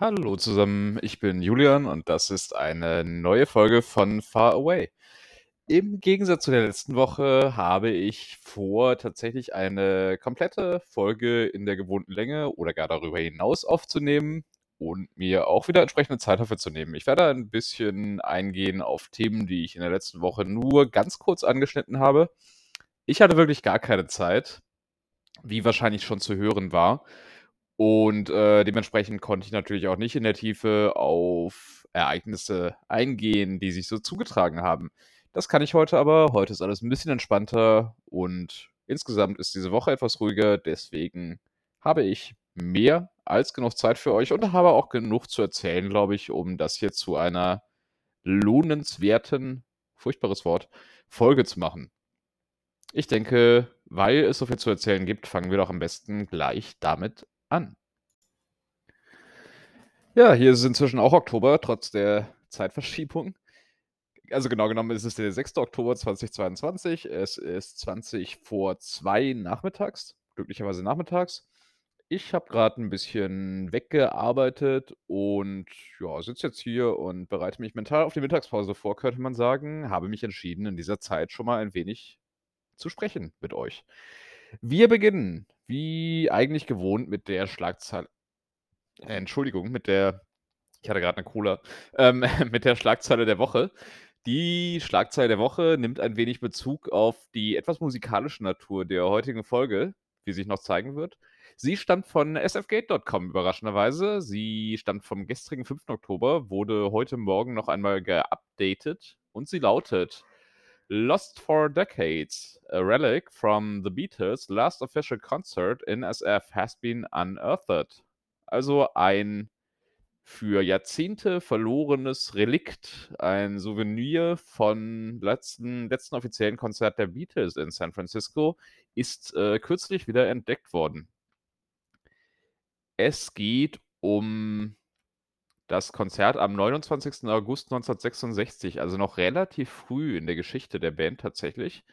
Hallo zusammen, ich bin Julian und das ist eine neue Folge von Far Away. Im Gegensatz zu der letzten Woche habe ich vor, tatsächlich eine komplette Folge in der gewohnten Länge oder gar darüber hinaus aufzunehmen und mir auch wieder entsprechende Zeit dafür zu nehmen. Ich werde ein bisschen eingehen auf Themen, die ich in der letzten Woche nur ganz kurz angeschnitten habe. Ich hatte wirklich gar keine Zeit, wie wahrscheinlich schon zu hören war. Und, äh, dementsprechend konnte ich natürlich auch nicht in der Tiefe auf Ereignisse eingehen, die sich so zugetragen haben. Das kann ich heute aber. Heute ist alles ein bisschen entspannter und insgesamt ist diese Woche etwas ruhiger. Deswegen habe ich mehr als genug Zeit für euch und habe auch genug zu erzählen, glaube ich, um das hier zu einer lohnenswerten, furchtbares Wort, Folge zu machen. Ich denke, weil es so viel zu erzählen gibt, fangen wir doch am besten gleich damit an. Ja, hier ist inzwischen auch Oktober, trotz der Zeitverschiebung. Also genau genommen ist es der 6. Oktober 2022. Es ist 20 vor 2 nachmittags, glücklicherweise nachmittags. Ich habe gerade ein bisschen weggearbeitet und ja, sitze jetzt hier und bereite mich mental auf die Mittagspause vor, könnte man sagen. Habe mich entschieden, in dieser Zeit schon mal ein wenig zu sprechen mit euch. Wir beginnen, wie eigentlich gewohnt, mit der Schlagzeile. Äh, Entschuldigung, mit der. Ich hatte gerade eine Cola. Ähm, mit der Schlagzeile der Woche. Die Schlagzeile der Woche nimmt ein wenig Bezug auf die etwas musikalische Natur der heutigen Folge, wie sich noch zeigen wird. Sie stammt von sfgate.com überraschenderweise. Sie stammt vom gestrigen 5. Oktober, wurde heute Morgen noch einmal geupdatet und sie lautet: Lost for Decades, a relic from the Beatles' last official concert in SF has been unearthed. Also ein für Jahrzehnte verlorenes Relikt, ein Souvenir von letzten, letzten offiziellen Konzert der Beatles in San Francisco, ist äh, kürzlich wieder entdeckt worden. Es geht um das Konzert am 29. August 1966, also noch relativ früh in der Geschichte der Band tatsächlich.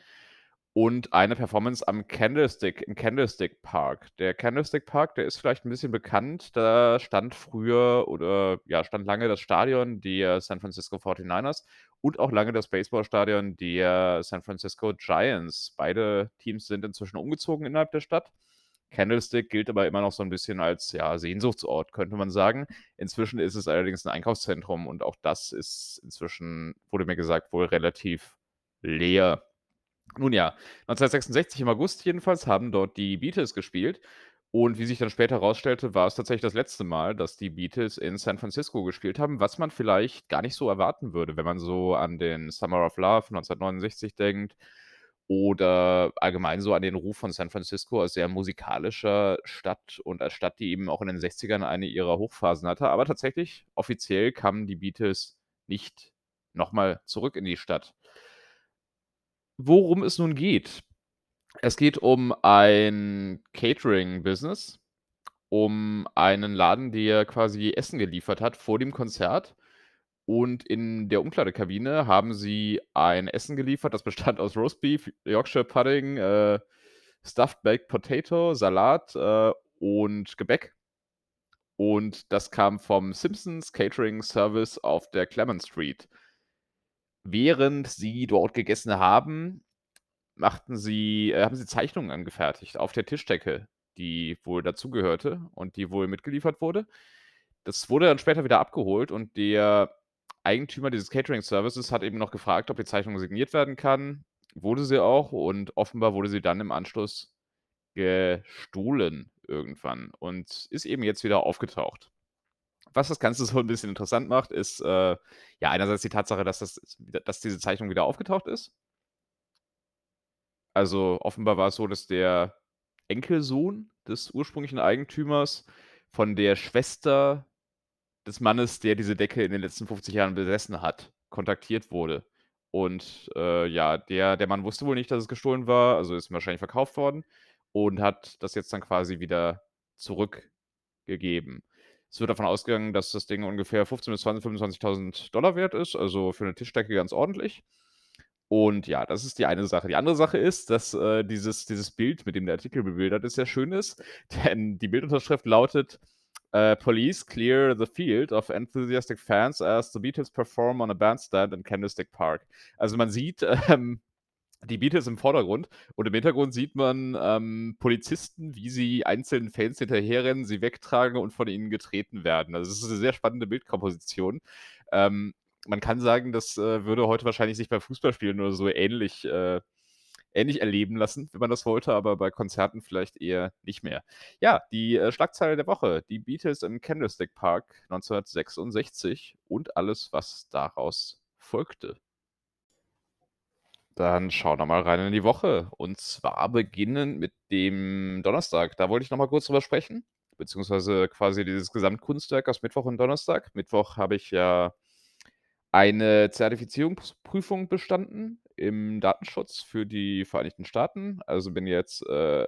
Und eine Performance am Candlestick, im Candlestick Park. Der Candlestick Park, der ist vielleicht ein bisschen bekannt. Da stand früher oder ja, stand lange das Stadion der San Francisco 49ers und auch lange das Baseballstadion der San Francisco Giants. Beide Teams sind inzwischen umgezogen innerhalb der Stadt. Candlestick gilt aber immer noch so ein bisschen als ja, Sehnsuchtsort, könnte man sagen. Inzwischen ist es allerdings ein Einkaufszentrum und auch das ist inzwischen, wurde mir gesagt, wohl relativ leer. Nun ja, 1966 im August jedenfalls haben dort die Beatles gespielt. Und wie sich dann später herausstellte, war es tatsächlich das letzte Mal, dass die Beatles in San Francisco gespielt haben, was man vielleicht gar nicht so erwarten würde, wenn man so an den Summer of Love 1969 denkt oder allgemein so an den Ruf von San Francisco als sehr musikalischer Stadt und als Stadt, die eben auch in den 60ern eine ihrer Hochphasen hatte. Aber tatsächlich, offiziell kamen die Beatles nicht nochmal zurück in die Stadt. Worum es nun geht. Es geht um ein Catering-Business, um einen Laden, der quasi Essen geliefert hat vor dem Konzert. Und in der Umkleidekabine haben sie ein Essen geliefert, das bestand aus Roastbeef, Yorkshire Pudding, äh, Stuffed Baked Potato, Salat äh, und Gebäck. Und das kam vom Simpsons Catering Service auf der Clement Street. Während sie dort gegessen haben, machten sie, äh, haben sie Zeichnungen angefertigt auf der Tischdecke, die wohl dazugehörte und die wohl mitgeliefert wurde. Das wurde dann später wieder abgeholt und der Eigentümer dieses Catering-Services hat eben noch gefragt, ob die Zeichnung signiert werden kann. Wurde sie auch und offenbar wurde sie dann im Anschluss gestohlen irgendwann und ist eben jetzt wieder aufgetaucht. Was das Ganze so ein bisschen interessant macht, ist äh, ja einerseits die Tatsache, dass, das, dass diese Zeichnung wieder aufgetaucht ist. Also offenbar war es so, dass der Enkelsohn des ursprünglichen Eigentümers von der Schwester des Mannes, der diese Decke in den letzten 50 Jahren besessen hat, kontaktiert wurde. Und äh, ja, der, der Mann wusste wohl nicht, dass es gestohlen war, also ist wahrscheinlich verkauft worden und hat das jetzt dann quasi wieder zurückgegeben. Es wird davon ausgegangen, dass das Ding ungefähr 15.000 bis 25.000 Dollar wert ist, also für eine Tischdecke ganz ordentlich. Und ja, das ist die eine Sache. Die andere Sache ist, dass äh, dieses, dieses Bild, mit dem der Artikel bebildert ist, sehr schön ist, denn die Bildunterschrift lautet Äh, Police clear the field of enthusiastic fans as the Beatles perform on a bandstand in Candlestick Park. Also, man sieht, ähm, die Beatles im Vordergrund und im Hintergrund sieht man, ähm, Polizisten, wie sie einzelnen Fans hinterherrennen, sie wegtragen und von ihnen getreten werden. Also, es ist 'ne sehr spannende Bildkomposition. Ähm, man kann sagen, das, äh, würde heute wahrscheinlich sich bei Fußballspielen oder so ähnlich äh, ähnlich erleben lassen, wenn man das wollte, aber bei Konzerten vielleicht eher nicht mehr. Ja, die, äh, Schlagzeile der Woche: Die Beatles im Candlestick Park 1966 und alles, was daraus folgte. Dann schauen wir mal rein in die Woche. Und zwar beginnend mit dem Donnerstag. Da wollte ich noch mal kurz drüber sprechen, beziehungsweise quasi dieses Gesamtkunstwerk aus Mittwoch und Donnerstag. Mittwoch habe ich ja eine Zertifizierungsprüfung bestanden im Datenschutz für die Vereinigten Staaten. Also bin jetzt, äh,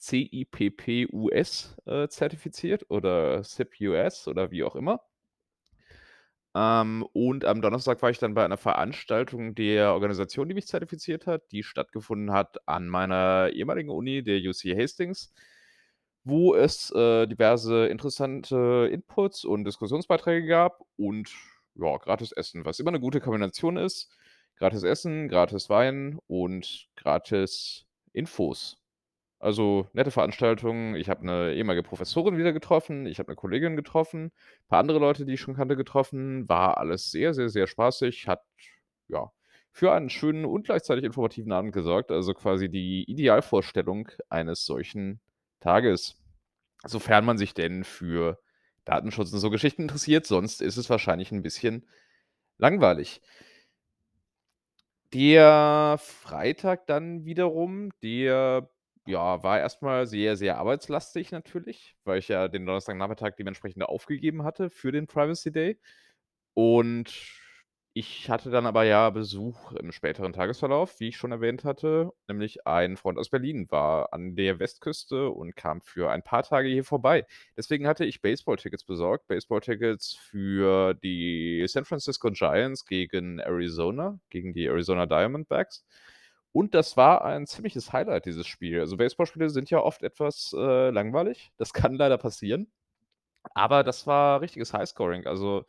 CIPP-US, äh, zertifiziert oder CIP-US oder wie auch immer. Ähm, und am Donnerstag war ich dann bei einer Veranstaltung der Organisation, die mich zertifiziert hat, die stattgefunden hat an meiner ehemaligen Uni, der UC Hastings, wo es, äh, diverse interessante Inputs und Diskussionsbeiträge gab und, ja, gratis Essen, was immer 'ne gute Kombination ist. Gratis Essen, gratis Wein und gratis Infos. Also, nette Veranstaltung. Ich habe 'ne ehemalige Professorin wieder getroffen, ich habe 'ne Kollegin getroffen, paar andere Leute, die ich schon kannte, getroffen. War alles sehr, sehr, sehr spaßig, hat, ja, für einen schönen und gleichzeitig informativen Abend gesorgt, also quasi die Idealvorstellung eines solchen Tages. Sofern man sich denn für Datenschutz und so Geschichten interessiert, sonst ist es wahrscheinlich 'n bisschen langweilig. Der Freitag dann wiederum, der, ja, war erst mal sehr, sehr arbeitslastig natürlich, weil ich ja den Donnerstagnachmittag dementsprechend aufgegeben hatte für den Privacy Day. Und ich hatte dann aber ja Besuch im späteren Tagesverlauf, wie ich schon erwähnt hatte, nämlich ein Freund aus Berlin war an der Westküste und kam für ein paar Tage hier vorbei. Deswegen hatte ich Baseballtickets besorgt, Baseballtickets für die San Francisco Giants gegen Arizona, gegen die Arizona Diamondbacks. Und das war ein ziemliches Highlight, dieses Spiel. Also, Baseballspiele sind ja oft etwas, äh, langweilig. Das kann leider passieren. Aber das war richtiges Highscoring, also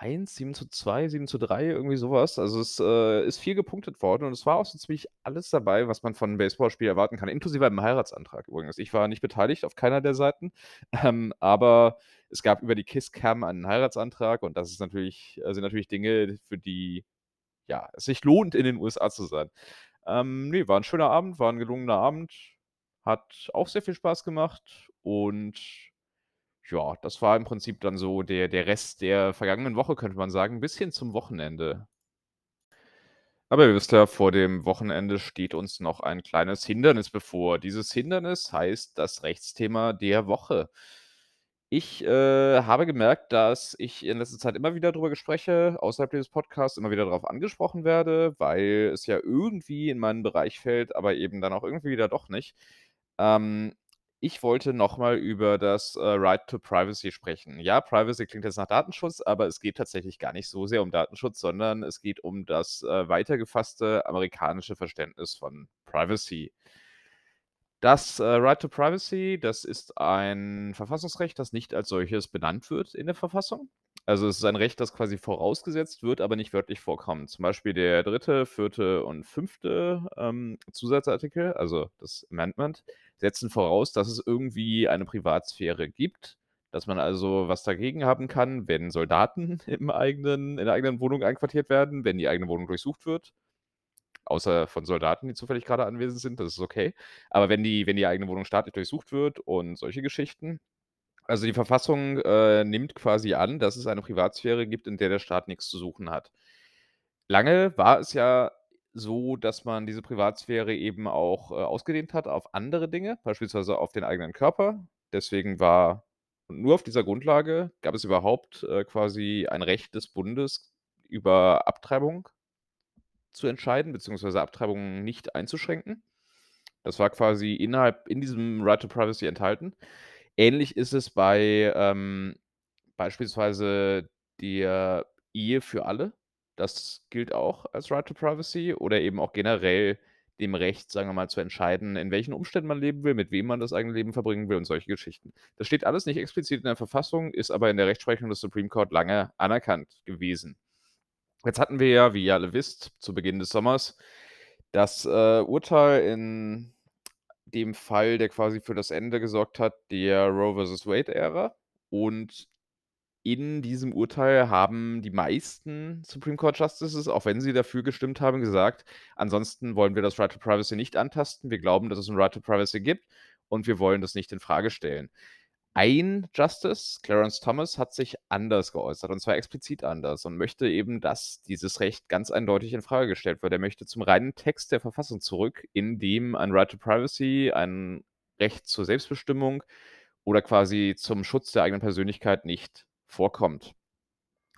7:1, 7:2, 7:3, irgendwie so was. Also, es, äh, ist viel gepunktet worden und es war auch so ziemlich alles dabei, was man von 'nem Baseballspiel erwarten kann, inklusive einem Heiratsantrag übrigens. Ich war nicht beteiligt auf keiner der Seiten, ähm, aber es gab über die Kiss-Cam einen Heiratsantrag und das ist natürlich äh, sind natürlich Dinge, für die, ja, es sich lohnt, in den USA zu sein. Ähm, ne, war 'n schöner Abend, war 'n gelungener Abend, hat auch sehr viel Spaß gemacht und ja, das war im Prinzip dann so der der Rest der vergangenen Woche, könnte man sagen, bis hin zum Wochenende. Aber ihr wisst ja, vor dem Wochenende steht uns noch ein kleines Hindernis bevor. Dieses Hindernis heißt das Rechtsthema der Woche. Ich, äh, habe gemerkt, dass ich in letzter Zeit immer wieder drüber spreche, außerhalb dieses Podcasts immer wieder darauf angesprochen werde, weil es ja irgendwie in meinen Bereich fällt, aber eben dann auch irgendwie wieder doch nicht. Ähm, ich wollte noch mal über das, äh, Right to Privacy sprechen. Ja, Privacy klingt jetzt nach Datenschutz, aber es geht tatsächlich gar nicht so sehr um Datenschutz, sondern es geht um das, äh, weiter gefasste amerikanische Verständnis von Privacy. Das, äh, Right to Privacy, das ist ein Verfassungsrecht, das nicht als solches benannt wird in der Verfassung. Also, es ist ein Recht, das quasi vorausgesetzt wird, aber nicht wörtlich vorkommt. Zum Beispiel der 3., 4. und 5., ähm, Zusatzartikel, also das Amendment, setzen voraus, dass es irgendwie eine Privatsphäre gibt, dass man also was dagegen haben kann, wenn Soldaten im eigenen in der eigenen Wohnung einquartiert werden, wenn die eigene Wohnung durchsucht wird. Außer von Soldaten, die zufällig grade anwesend sind, das ist okay. Aber wenn die wenn die eigene Wohnung staatlich durchsucht wird und solche Geschichten. Also, die Verfassung, äh, nimmt quasi an, dass es eine Privatsphäre gibt, in der der Staat nix zu suchen hat. Lange war es ja so, dass man diese Privatsphäre eben auch, äh, ausgedehnt hat auf andere Dinge, beispielsweise auf den eigenen Körper. Deswegen war nur auf dieser Grundlage gab es überhaupt, äh, quasi ein Recht des Bundes über Abtreibung zu entscheiden, beziehungsweise Abtreibungen nicht einzuschränken. Das war quasi innerhalb in diesem Right to Privacy enthalten. Ähnlich ist es bei, ähm, beispielsweise der Ehe für alle. Das gilt auch als Right to Privacy oder eben auch generell dem Recht, sagen wir mal, zu entscheiden, in welchen Umständen man leben will, mit wem man das eigene Leben verbringen will und solche Geschichten. Das steht alles nicht explizit in der Verfassung, ist aber in der Rechtsprechung des Supreme Court lange anerkannt gewesen. Jetzt hatten wir ja, wie ihr alle wisst, zu Beginn des Sommers das äh, Urteil in dem Fall, der quasi für das Ende gesorgt hat, der Roe vs. Wade-Ära. Und in diesem Urteil haben die meisten Supreme Court Justices, auch wenn sie dafür gestimmt haben, gesagt, ansonsten wollen wir das Right to Privacy nicht antasten. Wir glauben, dass es ein Right to Privacy gibt und wir wollen das nicht in Frage stellen. Ein Justice, Clarence Thomas, hat sich anders geäußert und zwar explizit anders und möchte eben, dass dieses Recht ganz eindeutig in Frage gestellt wird. Er möchte zum reinen Text der Verfassung zurück, in dem ein Right to Privacy, ein Recht zur Selbstbestimmung oder quasi zum Schutz der eigenen Persönlichkeit nicht vorkommt.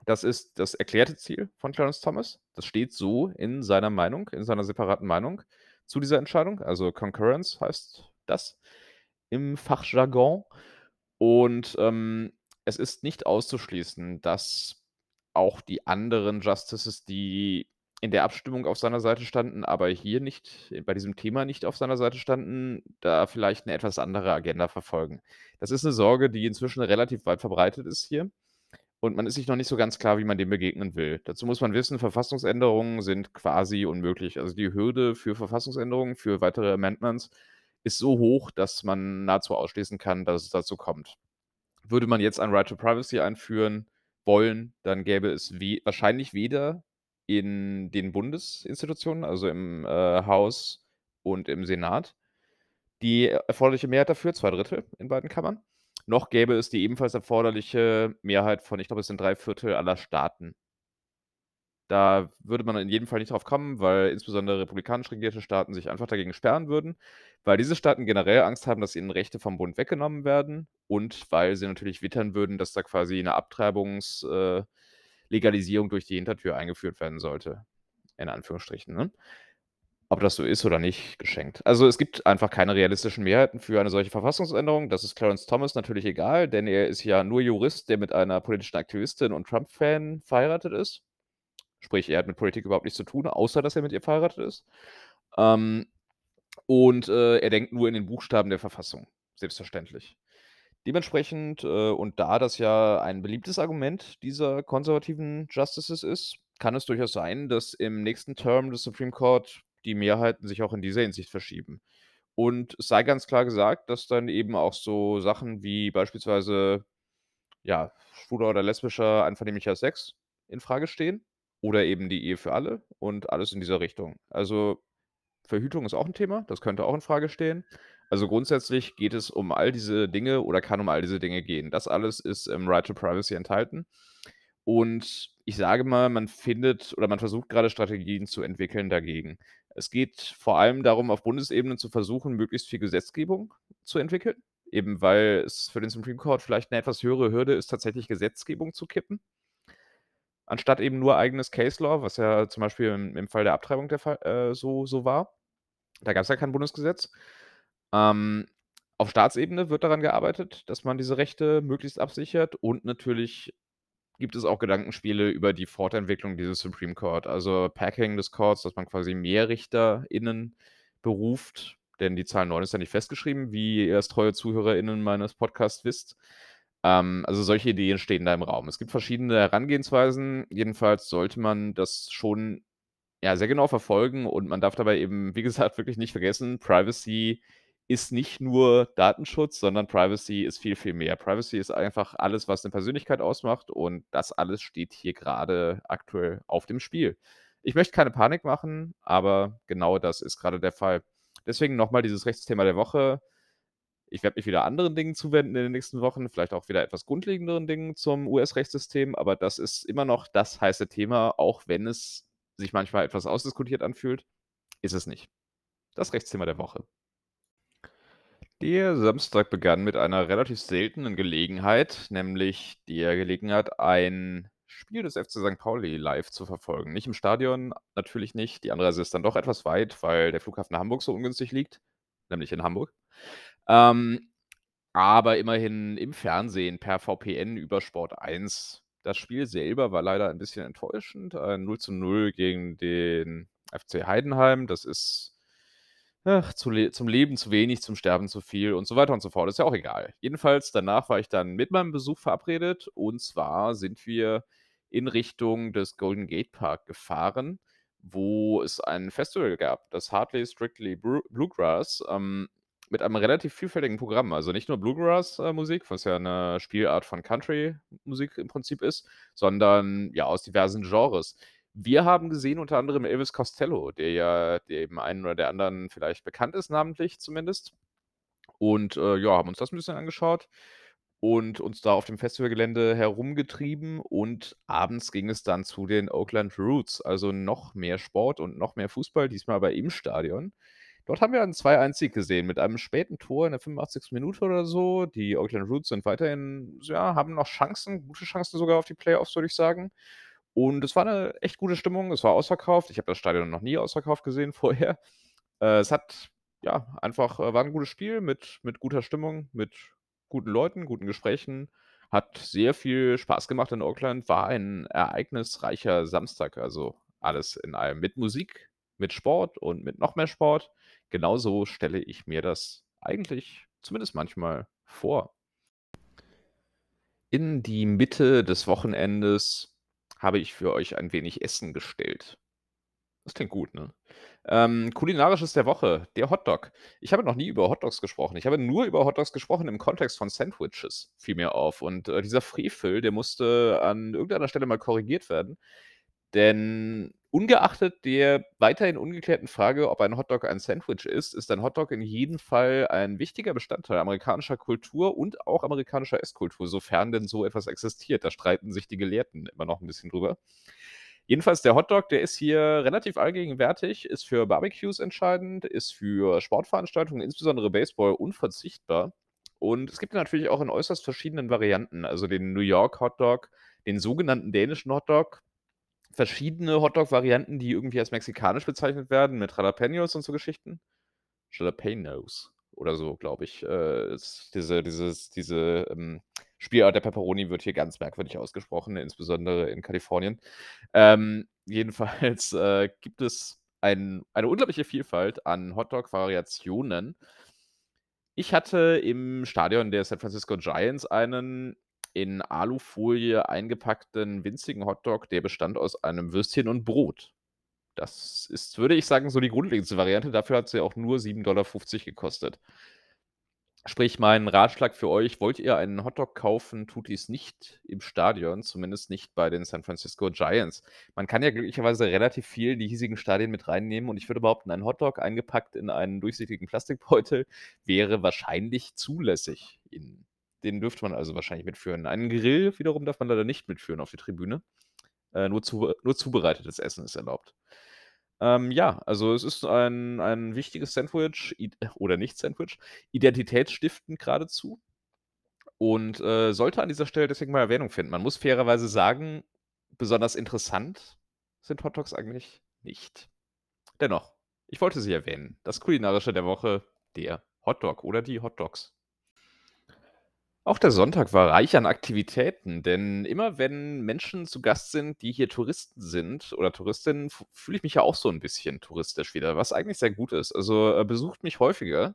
Das ist das erklärte Ziel von Clarence Thomas. Das steht so in seiner Meinung, in seiner separaten Meinung zu dieser Entscheidung. Also Concurrence heißt das im Fachjargon. Und ähm, es ist nicht auszuschließen, dass auch die anderen Justices, die in der Abstimmung auf seiner Seite standen, aber hier nicht, bei diesem Thema nicht auf seiner Seite standen, da vielleicht eine etwas andere Agenda verfolgen. Das ist eine Sorge, die inzwischen relativ weit verbreitet ist hier. Und man ist sich noch nicht so ganz klar, wie man dem begegnen will. Dazu muss man wissen, Verfassungsänderungen sind quasi unmöglich. Also die Hürde für Verfassungsänderungen, für weitere Amendments ist so hoch, dass man nahezu ausschließen kann, dass es dazu kommt. Würde man jetzt ein Right to Privacy einführen wollen, dann gäbe es we wahrscheinlich weder in den Bundesinstitutionen, also im äh, Haus und im Senat, die erforderliche Mehrheit dafür, zwei Drittel in beiden Kammern. Noch gäbe es die ebenfalls erforderliche Mehrheit von, ich glaube, es sind drei Viertel aller Staaten. Da würde man in jedem Fall nicht drauf kommen, weil insbesondere republikanisch regierte Staaten sich einfach dagegen sperren würden, weil diese Staaten generell Angst haben, dass ihnen Rechte vom Bund weggenommen werden und weil sie natürlich wittern würden, dass da quasi eine Abtreibungslegalisierung äh, durch die Hintertür eingeführt werden sollte. In Anführungsstrichen. Ne? Ob das so ist oder nicht, geschenkt. Also es gibt einfach keine realistischen Mehrheiten für eine solche Verfassungsänderung. Das ist Clarence Thomas natürlich egal, denn er ist ja nur Jurist, der mit einer politischen Aktivistin und Trump-Fan verheiratet ist. Sprich, er hat mit Politik überhaupt nichts zu tun, außer dass er mit ihr verheiratet ist. Ähm, und äh, er denkt nur in den Buchstaben der Verfassung, selbstverständlich. Dementsprechend, äh, und da das ja ein beliebtes Argument dieser konservativen Justices ist, kann es durchaus sein, dass im nächsten Term des Supreme Court die Mehrheiten sich auch in dieser Hinsicht verschieben. Und es sei ganz klar gesagt, dass dann eben auch so Sachen wie beispielsweise ja, schwuler oder lesbischer einvernehmlicher Sex in Frage stehen. Oder eben die Ehe für alle und alles in dieser Richtung. Also, Verhütung ist auch ein Thema, das könnte auch in Frage stehen. Also, grundsätzlich geht es um all diese Dinge oder kann um all diese Dinge gehen. Das alles ist im Right to Privacy enthalten. Und ich sage mal, man findet oder man versucht gerade Strategien zu entwickeln dagegen. Es geht vor allem darum, auf Bundesebene zu versuchen, möglichst viel Gesetzgebung zu entwickeln, eben weil es für den Supreme Court vielleicht eine etwas höhere Hürde ist, tatsächlich Gesetzgebung zu kippen anstatt eben nur eigenes Case Law, was ja zum Beispiel im, im Fall der Abtreibung der Fall, äh, so, so war. Da gab es ja kein Bundesgesetz. Ähm, auf Staatsebene wird daran gearbeitet, dass man diese Rechte möglichst absichert und natürlich gibt es auch Gedankenspiele über die Fortentwicklung dieses Supreme Court, also Packing des Courts, dass man quasi mehr RichterInnen beruft, denn die Zahl 9 ist ja nicht festgeschrieben, wie ihr als treue ZuhörerInnen meines Podcasts wisst. Ähm, also solche Ideen stehen da im Raum. Es gibt verschiedene Herangehensweisen. Jedenfalls sollte man das schon ja, sehr genau verfolgen und man darf dabei eben, wie gesagt, wirklich nicht vergessen, Privacy ist nicht nur Datenschutz, sondern Privacy ist viel, viel mehr. Privacy ist einfach alles, was eine Persönlichkeit ausmacht und das alles steht hier gerade aktuell auf dem Spiel. Ich möchte keine Panik machen, aber genau das ist gerade der Fall. Deswegen nochmal dieses Rechtsthema der Woche. Ich werde mich wieder anderen Dingen zuwenden in den nächsten Wochen, vielleicht auch wieder etwas grundlegenderen Dingen zum US-Rechtssystem, aber das ist immer noch das heiße Thema, auch wenn es sich manchmal etwas ausdiskutiert anfühlt, ist es nicht. Das Rechtsthema der Woche. Der Samstag begann mit einer relativ seltenen Gelegenheit, nämlich der Gelegenheit, ein Spiel des FC St. Pauli live zu verfolgen. Nicht im Stadion, natürlich nicht. Die Anreise ist dann doch etwas weit, weil der Flughafen Hamburg so ungünstig liegt, nämlich in Hamburg. Ähm, aber immerhin im Fernsehen per VPN über Sport 1. Das Spiel selber war leider ein bisschen enttäuschend. Ein 0 zu 0 gegen den FC Heidenheim. Das ist Ach, zu le zum Leben zu wenig, zum Sterben zu viel und so weiter und so fort. Ist ja auch egal. Jedenfalls danach war ich dann mit meinem Besuch verabredet und zwar sind wir in Richtung des Golden Gate Park gefahren, wo es ein Festival gab, das Hardly Strictly Bluegrass, ähm, mit einem relativ vielfältigen Programm. Also nicht nur Bluegrass, äh, was ja 'ne Spielart von Country-Musik im Prinzip ist, sondern, ja, aus diversen Genres. Wir haben gesehen unter anderem Elvis Costello, der ja dem einen oder der anderen vielleicht bekannt ist, namentlich zumindest. Und, äh, ja, haben uns das 'n bisschen angeschaut und uns da auf dem Festivalgelände herumgetrieben und abends ging es dann zu den Oakland Roots, also noch mehr Sport und noch mehr Fußball, diesmal aber im Stadion. Dort haben wir einen 2:1 Sieg gesehen mit einem späten Tor in der 85. Minute oder so. Die Oakland Roots sind weiterhin ja, haben noch Chancen, gute Chancen sogar auf die Playoffs, würde ich sagen. Und es war 'ne echt gute Stimmung. Es war ausverkauft. Ich habe das Stadion noch nie ausverkauft gesehen vorher. Äh, es hat ja, einfach äh, war 'n gutes Spiel mit mit guter Stimmung, mit guten Leuten, guten Gesprächen. Hat sehr viel Spaß gemacht in Oakland, war ein ereignisreicher Samstag, also alles in allem mit Musik, mit Sport und mit noch mehr Sport. Genauso stelle ich mir das eigentlich zumindest manchmal vor. In die Mitte des Wochenendes habe ich für euch ein wenig Essen gestellt. Das klingt gut, ne? Ähm, kulinarisches der Woche, der Hotdog. Ich habe noch nie über Hotdogs gesprochen. Ich habe nur über Hotdogs gesprochen im Kontext von Sandwiches, fiel mir auf. Und, äh, dieser Frevel, der musste an irgendeiner Stelle mal korrigiert werden. Denn ungeachtet der weiterhin ungeklärten Frage, ob ein Hotdog ein Sandwich ist, ist ein Hotdog in jedem Fall ein wichtiger Bestandteil amerikanischer Kultur und auch amerikanischer Esskultur, sofern denn so etwas existiert. Da streiten sich die Gelehrten immer noch 'n bisschen drüber. Jedenfalls der Hotdog, der ist hier relativ allgegenwärtig, ist für Barbecues entscheidend, ist für Sportveranstaltungen, insbesondere Baseball, unverzichtbar. Und es gibt ihn natürlich auch in äußerst verschiedenen Varianten, also den New York Hotdog, den sogenannten dänischen Hotdog, verschiedene Hotdog-Varianten, die irgendwie als mexikanisch bezeichnet werden mit Jalapeños und so Geschichten. Jalapeños oder so, glaube ich. Äh, diese dieses diese, ähm, Spielart der Pepperoni wird hier ganz merkwürdig ausgesprochen, insbesondere in Kalifornien. Ähm, jedenfalls, äh, gibt es ein eine unglaubliche Vielfalt an Hotdog-Variationen. Ich hatte im Stadion der San Francisco Giants einen in Alufolie eingepackten winzigen Hotdog, der bestand aus einem Würstchen und Brot. Das ist, würde ich sagen, so die grundlegendste Variante. Dafür hat sie auch nur 7,50 $ gekostet. Sprich, mein Ratschlag für euch: Wollt ihr einen Hotdog kaufen, tut dies nicht im Stadion, zumindest nicht bei den San Francisco Giants. Man kann ja glücklicherweise relativ viel in die hiesigen Stadien mit reinnehmen und ich würde behaupten, ein Hotdog eingepackt in einen durchsichtigen Plastikbeutel wäre wahrscheinlich zulässig in den dürfte man also wahrscheinlich mitführen. Einen Grill wiederum darf man leider nicht mitführen auf die Tribüne. Äh, nur zu nur zubereitetes Essen ist erlaubt. Ähm, ja, also es ist ein ein wichtiges Sandwich oder nicht Sandwich, identitätsstiftend geradezu und, äh, sollte an dieser Stelle deswegen mal Erwähnung finden. Man muss fairerweise sagen, besonders interessant sind Hotdogs eigentlich nicht. Dennoch, ich wollte sie erwähnen. Das Kulinarische der Woche, der Hotdog oder die Hotdogs. Auch der Sonntag war reich an Aktivitäten, denn immer wenn Menschen zu Gast sind, die hier Touristen sind oder Touristinnen, fühle ich mich ja auch so 'n bisschen touristisch wieder, was eigentlich sehr gut ist. Also, äh, besucht mich häufiger.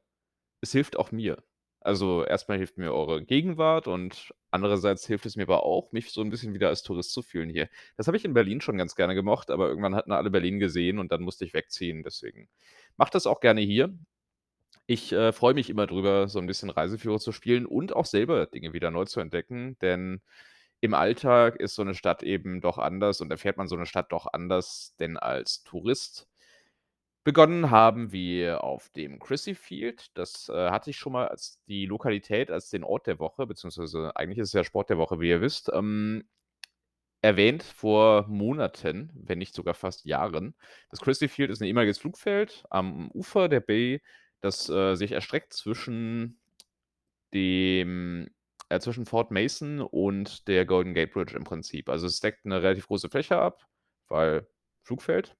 Es hilft auch mir. Also, erst mal hilft mir eure Gegenwart und andererseits hilft es mir aber auch, mich so 'n bisschen wieder als Tourist zu fühlen hier. Das habe ich in Berlin schon ganz gerne gemocht, aber irgendwann hatten alle Berlin gesehen und dann musste ich wegziehen. Deswegen mache das auch gerne hier. Ich, äh, freue mich immer drüber, so 'n bisschen Reiseführer zu spielen und auch selber Dinge wieder neu zu entdecken, denn im Alltag ist so 'ne Stadt eben doch anders und erfährt man so 'ne Stadt doch anders denn als Tourist. Begonnen haben wir auf dem Crissy Field. Das, äh, hatte ich schon mal als die Lokalität als den Ort der Woche, beziehungsweise eigentlich ist es ja Sport der Woche, wie ihr wisst, ähm, erwähnt vor Monaten, wenn nicht sogar fast Jahren. Das Crissy Field ist 'n ehemaliges Flugfeld am Ufer der Bay, das, äh, sich erstreckt zwischen dem äh, zwischen Fort Mason und der Golden Gate Bridge im Prinzip. Also, es deckt 'ne relativ große Fläche ab, weil Flugfeld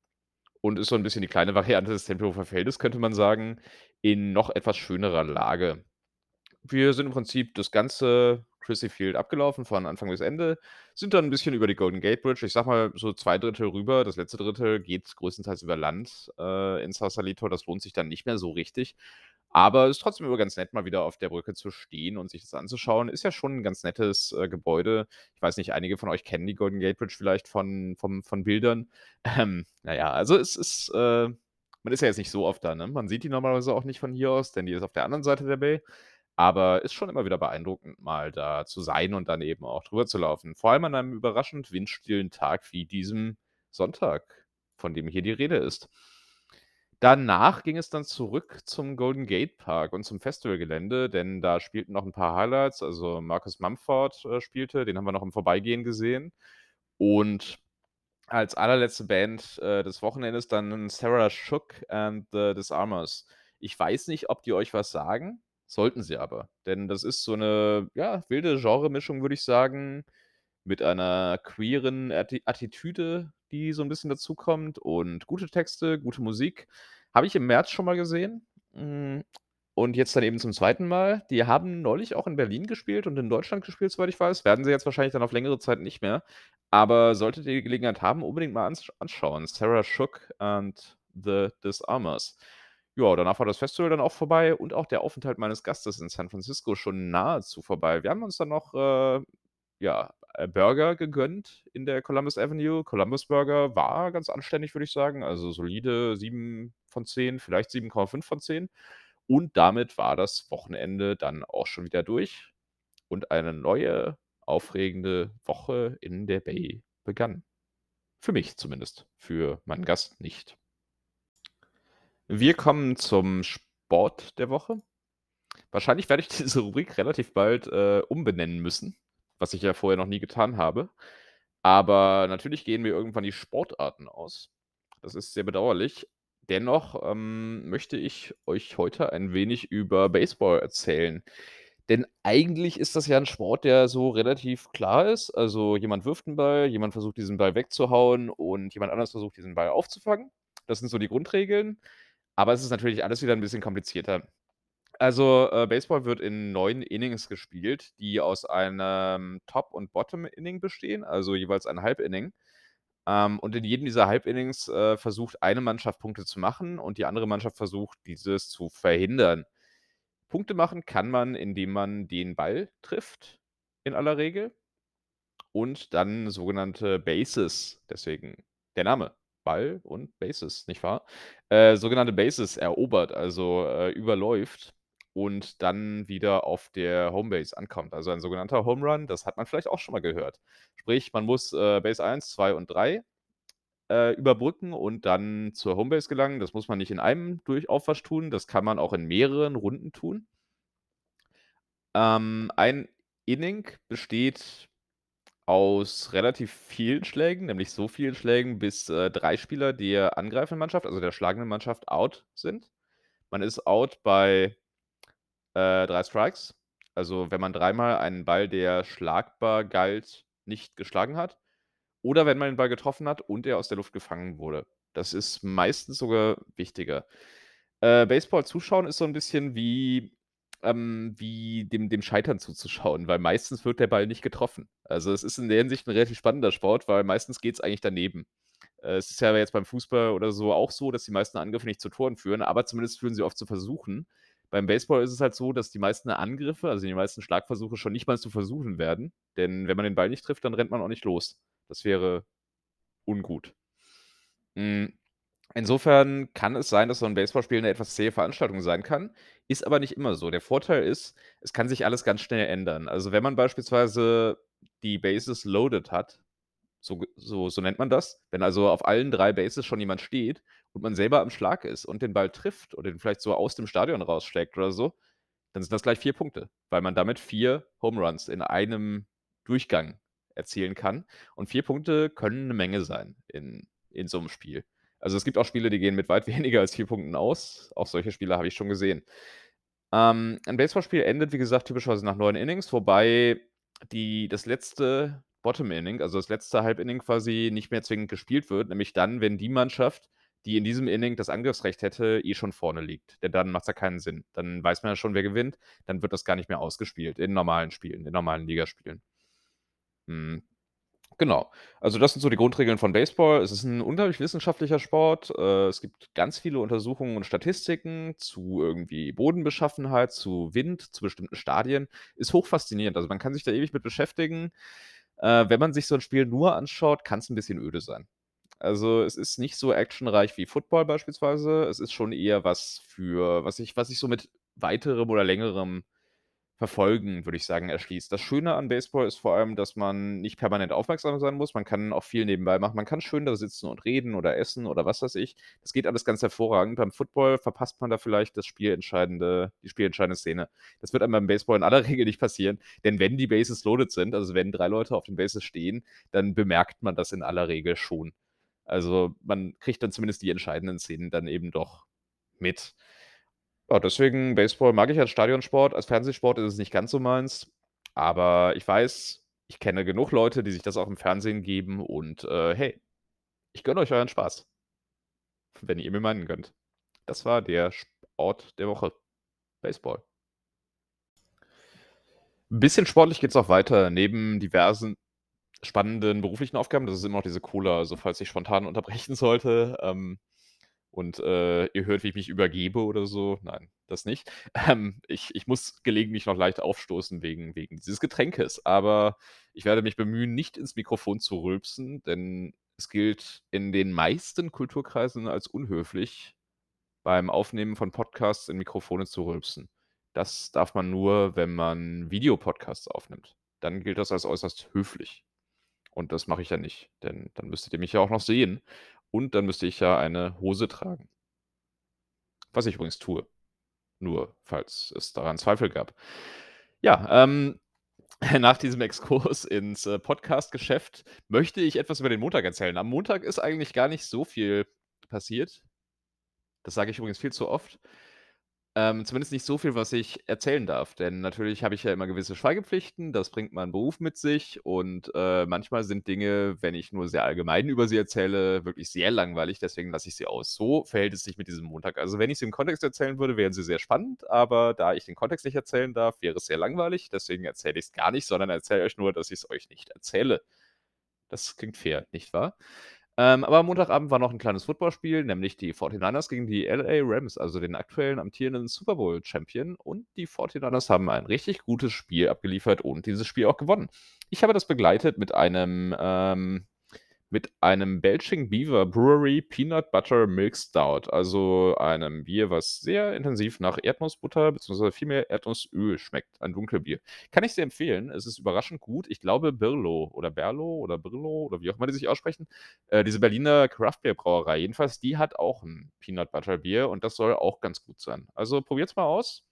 und ist so 'n bisschen die kleine Variante des Tempelhofer Feldes, könnte man sagen, in noch etwas schönerer Lage. Wir sind im Prinzip das ganze Crissy Field abgelaufen von Anfang bis Ende, sind dann 'n bisschen über die Golden Gate Bridge, ich sage mal, so 2/3 rüber. Das letzte Drittel geht größtenteils über Land, äh, in Sausalito. Das lohnt sich dann nicht mehr so richtig. Aber ist trotzdem immer ganz nett, mal wieder auf der Brücke zu stehen und sich das anzuschauen. Ist ja schon 'n ganz nettes, äh, Gebäude. Ich weiß nicht, einige von euch kennen die Golden Gate Bridge vielleicht von vom von Bildern. Ähm, na ja, also es ist, äh man ist ja jetzt nicht so oft da, ne? Man sieht die normalerweise auch nicht von hier aus, denn die ist auf der anderen Seite der Bay. Aber ist schon immer wieder beeindruckend, mal da zu sein und dann eben auch drüber zu laufen. Vor allem an einem überraschend windstillen Tag wie diesem Sonntag, von dem hier die Rede ist. Danach ging es dann zurück zum Golden Gate Park und zum Festivalgelände, denn da spielten noch 'n paar Highlights. Also, Marcus Mumford, äh, spielte, den haben wir noch im Vorbeigehen gesehen. Und als allerletzte Band, äh, des Wochenendes dann Sarah Shook and the Disarmers. Ich weiß nicht, ob die euch was sagen, sollten sie aber, denn das ist so 'ne, ja, wilde Genremischung, würde ich sagen, mit einer queeren Atti Attitüde, die so 'n bisschen dazukommt und gute Texte, gute Musik. Habe ich im März schon mal gesehen, hm, und jetzt dann eben zum 2. Mal. Die haben neulich auch in Berlin gespielt und in Deutschland gespielt, soweit ich weiß. Werden sie jetzt wahrscheinlich dann auf längere Zeit nicht mehr. Aber solltet ihr die Gelegenheit haben, unbedingt mal ansch anschauen. Sarah Shook and the Disarmers. Ja, danach war das Festival dann auch vorbei und auch der Aufenthalt meines Gastes in San Francisco schon nahezu vorbei. Wir haben uns dann noch, äh, ja, äh, Burger gegönnt in der Columbus Avenue. Columbus Burger war ganz anständig, würde ich sagen, also solide 7 von 10, vielleicht 7,5 von 10. Und damit war das Wochenende dann auch schon wieder durch und eine neue, aufregende Woche in der Bay begann. Für mich zumindest, für meinen Gast nicht. Wir kommen zum Sport der Woche. Wahrscheinlich werde ich diese Rubrik relativ bald, äh, umbenennen müssen, was ich ja vorher noch nie getan habe. Aber natürlich gehen mir irgendwann die Sportarten aus. Das ist sehr bedauerlich. Dennoch, ähm, möchte ich euch heute ein wenig über Baseball erzählen. Denn eigentlich ist das ja 'n Sport, der so relativ klar ist. Also, jemand wirft 'n Ball, jemand versucht, diesen Ball wegzuhauen und jemand anders versucht, diesen Ball aufzufangen. Das sind so die Grundregeln. Aber es ist natürlich alles wieder 'n bisschen komplizierter. Also, äh, Baseball wird in 9 Innings gespielt, die aus einem Top und Bottom Inning bestehen, also jeweils ein Halbinning. Ähm, und in jedem dieser Halbinnings, äh, versucht eine Mannschaft Punkte zu machen und die andere Mannschaft versucht, dieses zu verhindern. Punkte machen kann man, indem man den Ball trifft, in aller Regel. Und dann sogenannte Bases, deswegen der Name, Ball und Bases, nicht wahr? Äh, sogenannte Bases erobert, also, äh, überläuft und dann wieder auf der Homebase ankommt. Also, ein sogenannter Home Run, das hat man vielleicht auch schon mal gehört. Sprich, man muss, äh, Base 1, 2 und 3, äh, überbrücken und dann zur Homebase gelangen. Das muss man nicht in einem Durchaufwasch tun, das kann man auch in mehreren Runden tun. Ähm, ein Inning besteht aus relativ vielen Schlägen, nämlich so vielen Schlägen, bis, äh, 3 Spieler der angreifenden Mannschaft, also der schlagenden Mannschaft, out sind. Man ist out bei, äh, 3 Strikes. Also, wenn man dreimal einen Ball, der schlagbar galt, nicht geschlagen hat. Oder wenn man den Ball getroffen hat und er aus der Luft gefangen wurde. Das ist meistens sogar wichtiger. Äh, Baseball zuschauen ist so 'n bisschen wie ähm, wie dem dem Scheitern zuzuschauen, weil meistens wird der Ball nicht getroffen. Also, es ist in der Hinsicht 'n relativ spannender Sport, weil meistens geht's eigentlich daneben. Äh, es ist ja jetzt beim Fußball oder so auch so, dass die meisten Angriffe nicht zu Toren führen, aber zumindest führen sie oft zu Versuchen. Beim Baseball ist es halt so, dass die meisten Angriffe, also die meisten Schlagversuche schon nicht mal zu Versuchen werden, denn wenn man den Ball nicht trifft, dann rennt man auch nicht los. Das wäre ungut. Hm, insofern kann es sein, dass so 'n Baseballspiel 'ne etwas zähe Veranstaltung sein kann, ist aber nicht immer so. Der Vorteil ist, es kann sich alles ganz schnell ändern. Also, wenn man beispielsweise die Bases loaded hat, so so so nennt man das, wenn also auf allen 3 Bases schon jemand steht und man selber am Schlag ist und den Ball trifft oder den vielleicht so aus dem Stadion rausschlägt oder so, dann sind das gleich 4 Punkte, weil man damit 4 Home Runs in einem Durchgang erzielen kann. Und 4 Punkte können 'ne Menge sein in in so 'nem Spiel. Also, es gibt auch Spiele, die gehen mit weit weniger als 4 Punkten aus. Auch solche Spiele habe ich schon gesehen. Ähm, ein Baseballspiel endet, wie gesagt, typischerweise nach 9 Innings, wobei die das letzte Bottom Inning, also das letzte Halbinning quasi nicht mehr zwingend gespielt wird, nämlich dann, wenn die Mannschaft, die in diesem Inning das Angriffsrecht hätte, eh schon vorne liegt. Denn dann macht es ja keinen Sinn. Dann weiß man ja schon, wer gewinnt. Dann wird das gar nicht mehr ausgespielt in normalen Spielen, in normalen Ligaspielen. Hm. Genau. Also das sind so die Grundregeln von Baseball. Es ist ein unglaublich wissenschaftlicher Sport. Äh, es gibt ganz viele Untersuchungen und Statistiken zu irgendwie Bodenbeschaffenheit, zu Wind, zu bestimmten Stadien. Ist hoch faszinierend. Also man kann sich da ewig mit beschäftigen. Äh, wenn man sich so ein Spiel nur anschaut, kann es ein bisschen öde sein. Also es ist nicht so actionreich wie Football beispielsweise. Es ist schon eher was für, was ich, was ich so mit weiterem oder längerem Verfolgen, würde ich sagen, erschließt. Das Schöne an Baseball ist vor allem, dass man nicht permanent aufmerksam sein muss. Man kann auch viel nebenbei machen. Man kann schön da sitzen und reden oder essen oder was weiß ich. Das geht alles ganz hervorragend. Beim Football verpasst man da vielleicht das spielentscheidende, die spielentscheidende Szene. Das wird einem beim Baseball in aller Regel nicht passieren, denn wenn die Bases loaded sind, also wenn drei Leute auf den Bases stehen, dann bemerkt man das in aller Regel schon. Also man kriegt dann zumindest die entscheidenden Szenen dann eben doch mit. Ja, deswegen Baseball mag ich als Stadionsport. Als Fernsehsport ist es nicht ganz so meins. Aber ich weiß, ich kenne genug Leute, die sich das auch im Fernsehen geben und äh, hey, ich gönne euch euren Spaß. Wenn ihr mir meinen gönnt. Das war der Sport der Woche. Baseball. Ein bisschen sportlich geht es auch weiter. Neben diversen spannenden beruflichen Aufgaben, das ist immer noch diese Cola, also falls ich spontan unterbrechen sollte, ähm, und äh, ihr hört, wie ich mich übergebe oder so. Nein, das nicht. Ähm, ich, ich muss gelegentlich noch leicht aufstoßen wegen, wegen dieses Getränkes, aber ich werde mich bemühen, nicht ins Mikrofon zu rülpsen, denn es gilt in den meisten Kulturkreisen als unhöflich, beim Aufnehmen von Podcasts in Mikrofone zu rülpsen. Das darf man nur, wenn man Videopodcasts aufnimmt. Dann gilt das als äußerst höflich. Und das mache ich ja nicht, denn dann müsstet ihr mich ja auch noch sehen. Und dann müsste ich ja eine Hose tragen. Was ich übrigens tue. Nur, falls es daran Zweifel gab. Ja, ähm, nach diesem Exkurs ins äh, Podcast-Geschäft möchte ich etwas über den Montag erzählen. Am Montag ist eigentlich gar nicht so viel passiert. Das sage ich übrigens viel zu oft. Ähm, zumindest nicht so viel, was ich erzählen darf, denn natürlich habe ich ja immer gewisse Schweigepflichten, das bringt meinen Beruf mit sich und, äh, manchmal sind Dinge, wenn ich nur sehr allgemein über sie erzähle, wirklich sehr langweilig, deswegen lasse ich sie aus. So verhält es sich mit diesem Montag. Also, wenn ich sie im Kontext erzählen würde, wären sie sehr spannend, aber da ich den Kontext nicht erzählen darf, wäre es sehr langweilig, deswegen erzähle ich es gar nicht, sondern erzähle euch nur, dass ich es euch nicht erzähle. Das klingt fair, nicht wahr? Ähm, aber am Montagabend war noch ein kleines Footballspiel, nämlich die 49ers gegen die LA Rams, also den aktuellen amtierenden Super Bowl Champion. Und die 49ers haben ein richtig gutes Spiel abgeliefert und dieses Spiel auch gewonnen. Ich habe das begleitet mit einem ähm, mit einem Belching Beaver Brewery Peanut Butter Milk Stout, also einem Bier, was sehr intensiv nach Erdnussbutter bzw. vielmehr Erdnussöl schmeckt. Ein Dunkelbier. Kann ich sehr empfehlen. Es ist überraschend gut. Ich glaube, Birlo oder Berlo oder Brillo oder wie auch immer die sich aussprechen, äh, diese Berliner Craft Beer Brauerei, jedenfalls, die hat auch ein Peanut Butter Bier und das soll auch ganz gut sein. Also probiert's mal aus.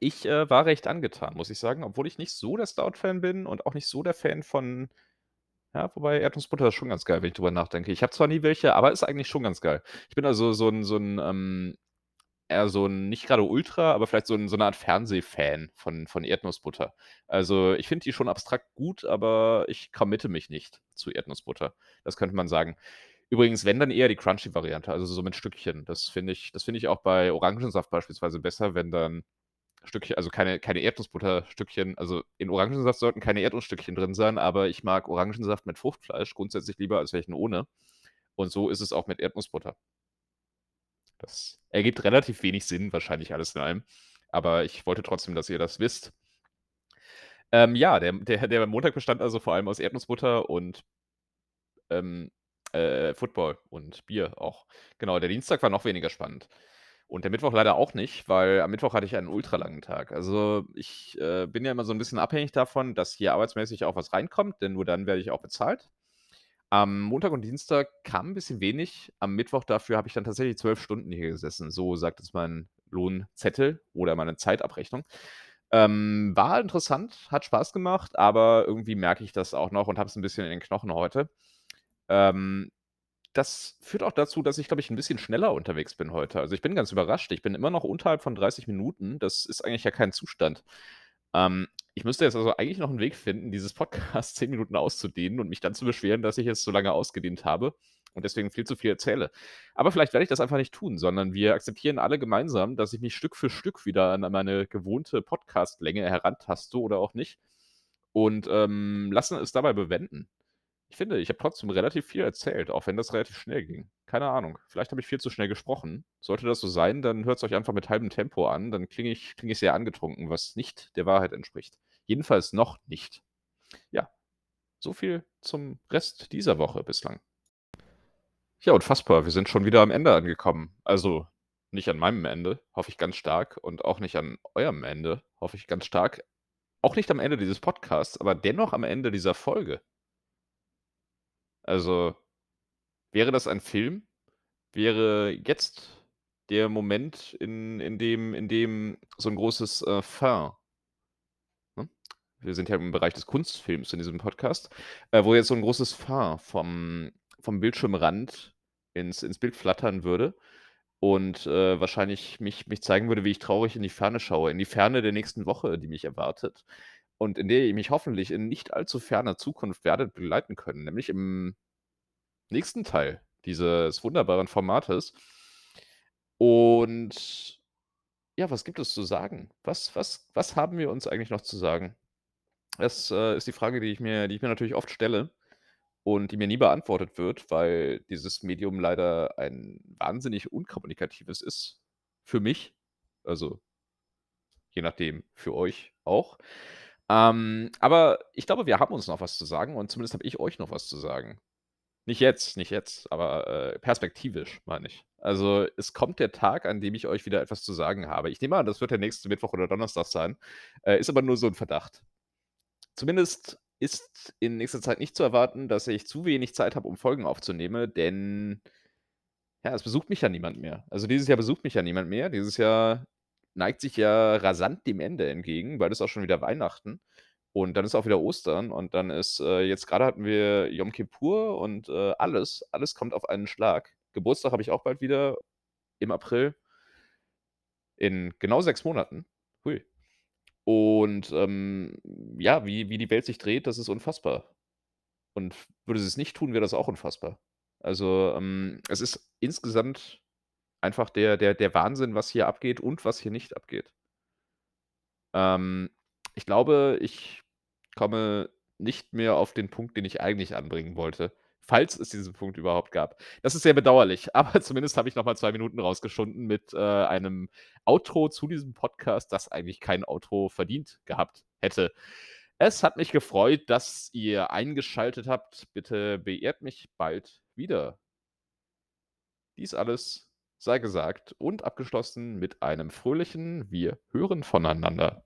Ich äh, war recht angetan, muss ich sagen, obwohl ich nicht so der Stout-Fan bin und auch nicht so der Fan von ja, wobei Erdnussbutter ist schon ganz geil, wenn ich drüber nachdenke. Ich habe zwar nie welche, aber ist eigentlich schon ganz geil. Ich bin also so ein, so 'n, ähm eher so ein nicht gerade Ultra, aber vielleicht so 'n so 'ne Art Fernsehfan von von Erdnussbutter. Also, ich finde die schon abstrakt gut, aber ich committe mich nicht zu Erdnussbutter. Das könnte man sagen. Übrigens, wenn, dann eher die Crunchy-Variante, also so mit Stückchen. Das finde ich das finde ich auch bei Orangensaft beispielsweise besser, wenn dann Stückchen, also keine, keine Erdnussbutterstückchen, also in Orangensaft sollten keine Erdnussstückchen drin sein, aber ich mag Orangensaft mit Fruchtfleisch grundsätzlich lieber als welchen ohne. Und so ist es auch mit Erdnussbutter. Das ergibt relativ wenig Sinn, wahrscheinlich alles in allem. Aber ich wollte trotzdem, dass ihr das wisst. Ähm, ja, der, der, der Montag bestand also vor allem aus Erdnussbutter und ähm, äh, Football und Bier auch. Genau, der Dienstag war noch weniger spannend. Und der Mittwoch leider auch nicht, weil am Mittwoch hatte ich einen ultralangen Tag. Also, ich, äh, bin ja immer so ein bisschen abhängig davon, dass hier arbeitsmäßig auch was reinkommt, denn nur dann werde ich auch bezahlt. Am Montag und Dienstag kam ein bisschen wenig. Am Mittwoch dafür habe ich dann tatsächlich zwölf Stunden hier gesessen. So sagt es mein Lohnzettel oder meine Zeitabrechnung. Ähm, war interessant, hat Spaß gemacht, aber irgendwie merke ich das auch noch und habe es ein bisschen in den Knochen heute. Ähm das führt auch dazu, dass ich, glaube ich, ein bisschen schneller unterwegs bin heute. Also, ich bin ganz überrascht. Ich bin immer noch unterhalb von 30 Minuten. Das ist eigentlich ja kein Zustand. Ähm, ich müsste jetzt also eigentlich noch einen Weg finden, dieses Podcast 10 Minuten auszudehnen und mich dann zu beschweren, dass ich es so lange ausgedehnt habe. und deswegen viel zu viel erzähle. Aber vielleicht werde ich das einfach nicht tun, sondern wir akzeptieren alle gemeinsam, dass ich mich Stück für Stück wieder an meine gewohnte Podcastlänge herantaste oder auch nicht und, ähm, lassen es dabei bewenden. Ich finde, ich habe trotzdem relativ viel erzählt, auch wenn das relativ schnell ging. Keine Ahnung, vielleicht habe ich viel zu schnell gesprochen. Sollte das so sein, dann hört's euch einfach mit halbem Tempo an, dann klinge ich klinge ich sehr angetrunken, was nicht der Wahrheit entspricht. Jedenfalls noch nicht. Ja, so viel zum Rest dieser Woche bislang. Ja, unfassbar, wir sind schon wieder am Ende angekommen. Also, nicht an meinem Ende, hoffe ich ganz stark, und auch nicht an eurem Ende, hoffe ich ganz stark. Auch nicht am Ende dieses Podcasts, aber dennoch am Ende dieser Folge. Also, wäre das ein Film, wäre jetzt der Moment, in in dem in dem so 'n großes, äh, Fin ne? Wir sind ja im Bereich des Kunstfilms in diesem Podcast, äh, wo jetzt so 'n großes Fin vom vom Bildschirmrand ins ins Bild flattern würde und, äh, wahrscheinlich mich mich zeigen würde, wie ich traurig in die Ferne schaue, in die Ferne der nächsten Woche, die mich erwartet und in der ihr mich hoffentlich in nicht allzu ferner Zukunft werdet begleiten können, nämlich im nächsten Teil dieses wunderbaren Formates. Und ja, was gibt es zu sagen? Was was was haben wir uns eigentlich noch zu sagen? Das, äh, ist die Frage, die ich mir die ich mir natürlich oft stelle und die mir nie beantwortet wird, weil dieses Medium leider ein wahnsinnig unkommunikatives ist für mich, also je nachdem für euch auch. Ähm, aber ich glaube, wir haben uns noch was zu sagen und zumindest habe ich euch noch was zu sagen. Nicht jetzt, nicht jetzt, aber, äh, perspektivisch, meine ich. Also, es kommt der Tag, an dem ich euch wieder etwas zu sagen habe. Ich nehme an, das wird der nächste Mittwoch oder Donnerstag sein, äh, ist aber nur so 'n Verdacht. Zumindest ist in nächster Zeit nicht zu erwarten, dass ich zu wenig Zeit habe, um Folgen aufzunehmen, denn ja, es besucht mich ja niemand mehr. Also, dieses Jahr besucht mich ja niemand mehr. Dieses Jahr neigt sich ja rasant dem Ende entgegen, bald ist auch schon wieder Weihnachten und dann ist auch wieder Ostern und dann ist äh, jetzt grade hatten wir Jom Kippur und, äh, alles alles kommt auf einen Schlag. Geburtstag habe ich auch bald wieder im April. In genau 6 Monaten. Hui. Und, ähm, ja, wie wie die Welt sich dreht, das ist unfassbar. Und würde sie es nicht tun, wäre das auch unfassbar. Also, ähm, es ist insgesamt einfach der der der Wahnsinn, was hier abgeht und was hier nicht abgeht. Ähm, ich glaube, ich komme nicht mehr auf den Punkt, den ich eigentlich anbringen wollte, falls es diesen Punkt überhaupt gab. Das ist sehr bedauerlich, aber zumindest habe ich noch mal 2 Minuten rausgeschunden mit, äh, einem Outro zu diesem Podcast, das eigentlich kein Outro verdient gehabt hätte. Es hat mich gefreut, dass ihr eingeschaltet habt. Bitte beehrt mich bald wieder. Dies alles sei gesagt und abgeschlossen mit einem fröhlichen „Wir hören voneinander“.